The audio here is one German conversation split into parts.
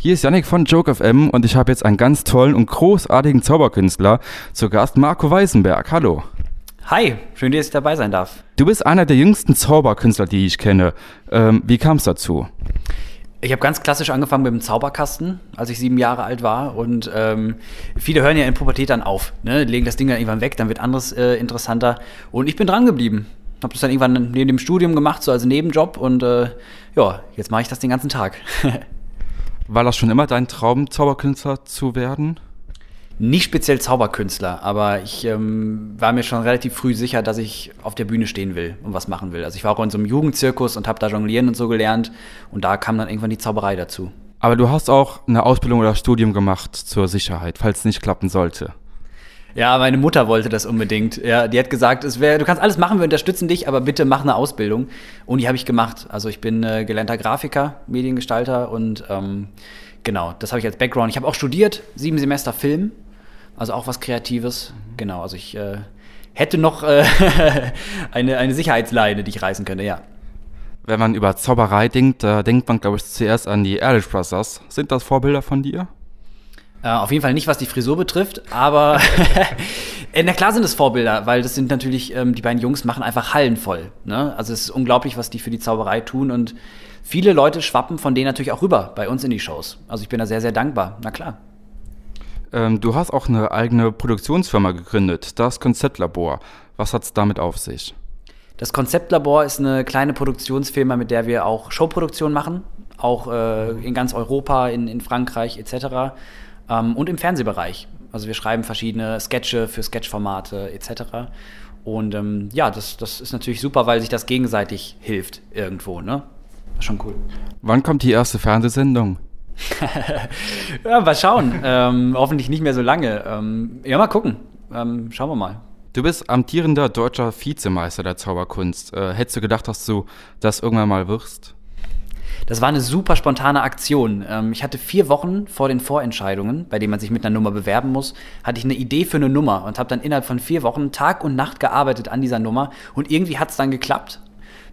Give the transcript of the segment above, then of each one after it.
Hier ist Yannick von Joke FM und ich habe jetzt einen ganz tollen und großartigen Zauberkünstler zu Gast, Marco Weisenberg. Hallo. Hi, schön, dass ich dabei sein darf. Du bist einer der jüngsten Zauberkünstler, die ich kenne. Ähm, wie kam es dazu? Ich habe ganz klassisch angefangen mit dem Zauberkasten, als ich sieben Jahre alt war. Und ähm, viele hören ja in Pubertät dann auf, ne? legen das Ding dann irgendwann weg, dann wird anderes äh, interessanter. Und ich bin dran geblieben. Habe das dann irgendwann neben dem Studium gemacht, so als Nebenjob. Und äh, ja, jetzt mache ich das den ganzen Tag. War das schon immer dein Traum, Zauberkünstler zu werden? Nicht speziell Zauberkünstler, aber ich ähm, war mir schon relativ früh sicher, dass ich auf der Bühne stehen will und was machen will. Also ich war auch in so einem Jugendzirkus und habe da Jonglieren und so gelernt und da kam dann irgendwann die Zauberei dazu. Aber du hast auch eine Ausbildung oder Studium gemacht zur Sicherheit, falls es nicht klappen sollte. Ja, meine Mutter wollte das unbedingt. Ja, die hat gesagt, es wär, du kannst alles machen, wir unterstützen dich, aber bitte mach eine Ausbildung. Und die habe ich gemacht. Also ich bin äh, gelernter Grafiker, Mediengestalter und ähm, genau, das habe ich als Background. Ich habe auch studiert, sieben Semester Film, also auch was Kreatives. Genau, also ich äh, hätte noch äh, eine, eine Sicherheitsleine, die ich reißen könnte, ja. Wenn man über Zauberei denkt, denkt man, glaube ich, zuerst an die Ehrlich Brothers. Sind das Vorbilder von dir? Äh, auf jeden Fall nicht, was die Frisur betrifft, aber äh, na klar sind es Vorbilder, weil das sind natürlich, ähm, die beiden Jungs machen einfach Hallen voll. Ne? Also es ist unglaublich, was die für die Zauberei tun und viele Leute schwappen von denen natürlich auch rüber bei uns in die Shows. Also ich bin da sehr, sehr dankbar, na klar. Ähm, du hast auch eine eigene Produktionsfirma gegründet, das Konzeptlabor. Was hat es damit auf sich? Das Konzeptlabor ist eine kleine Produktionsfirma, mit der wir auch Showproduktion machen, auch äh, in ganz Europa, in, in Frankreich etc ähm, und im Fernsehbereich. Also wir schreiben verschiedene Sketche für Sketchformate etc. Und ähm, ja, das, das ist natürlich super, weil sich das gegenseitig hilft irgendwo. Ne? Schon cool. Wann kommt die erste Fernsehsendung? ja, mal schauen. ähm, hoffentlich nicht mehr so lange. Ähm, ja, mal gucken. Ähm, schauen wir mal. Du bist amtierender deutscher Vizemeister der Zauberkunst. Äh, hättest du gedacht, dass du das irgendwann mal wirst? Das war eine super spontane Aktion. Ähm, ich hatte vier Wochen vor den Vorentscheidungen, bei denen man sich mit einer Nummer bewerben muss, hatte ich eine Idee für eine Nummer und habe dann innerhalb von vier Wochen Tag und Nacht gearbeitet an dieser Nummer und irgendwie hat es dann geklappt.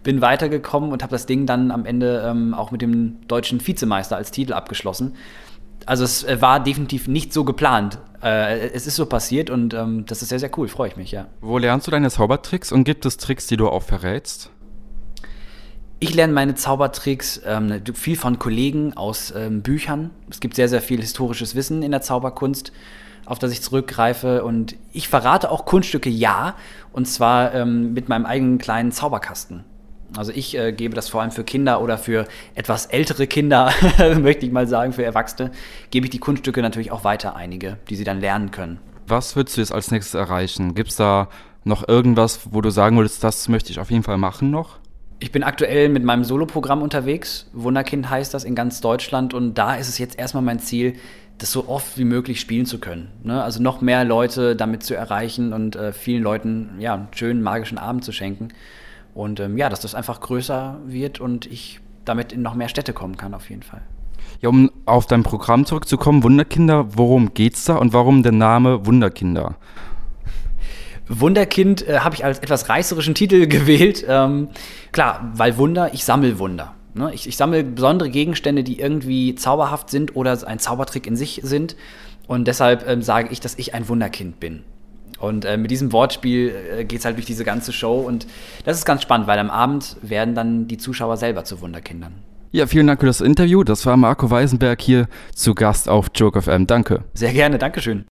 Bin weitergekommen und habe das Ding dann am Ende ähm, auch mit dem deutschen Vizemeister als Titel abgeschlossen. Also es äh, war definitiv nicht so geplant. Äh, es ist so passiert und ähm, das ist sehr, sehr cool, freue ich mich, ja. Wo lernst du deine Zaubertricks und gibt es Tricks, die du auch verrätst? Ich lerne meine Zaubertricks ähm, viel von Kollegen aus ähm, Büchern. Es gibt sehr, sehr viel historisches Wissen in der Zauberkunst, auf das ich zurückgreife. Und ich verrate auch Kunststücke ja, und zwar ähm, mit meinem eigenen kleinen Zauberkasten. Also ich äh, gebe das vor allem für Kinder oder für etwas ältere Kinder, möchte ich mal sagen, für Erwachsene, gebe ich die Kunststücke natürlich auch weiter, einige, die sie dann lernen können. Was würdest du jetzt als nächstes erreichen? Gibt es da noch irgendwas, wo du sagen würdest, das möchte ich auf jeden Fall machen noch? Ich bin aktuell mit meinem Soloprogramm unterwegs. Wunderkind heißt das in ganz Deutschland. Und da ist es jetzt erstmal mein Ziel, das so oft wie möglich spielen zu können. Ne? Also noch mehr Leute damit zu erreichen und äh, vielen Leuten ja, einen schönen magischen Abend zu schenken. Und ähm, ja, dass das einfach größer wird und ich damit in noch mehr Städte kommen kann, auf jeden Fall. Ja, um auf dein Programm zurückzukommen, Wunderkinder, worum geht's da und warum der Name Wunderkinder? Wunderkind äh, habe ich als etwas reißerischen Titel gewählt. Ähm, klar, weil Wunder, ich sammle Wunder. Ne? Ich, ich sammle besondere Gegenstände, die irgendwie zauberhaft sind oder ein Zaubertrick in sich sind. Und deshalb ähm, sage ich, dass ich ein Wunderkind bin. Und äh, mit diesem Wortspiel äh, geht es halt durch diese ganze Show. Und das ist ganz spannend, weil am Abend werden dann die Zuschauer selber zu Wunderkindern. Ja, vielen Dank für das Interview. Das war Marco Weisenberg hier zu Gast auf Joke FM. Danke. Sehr gerne, Dankeschön.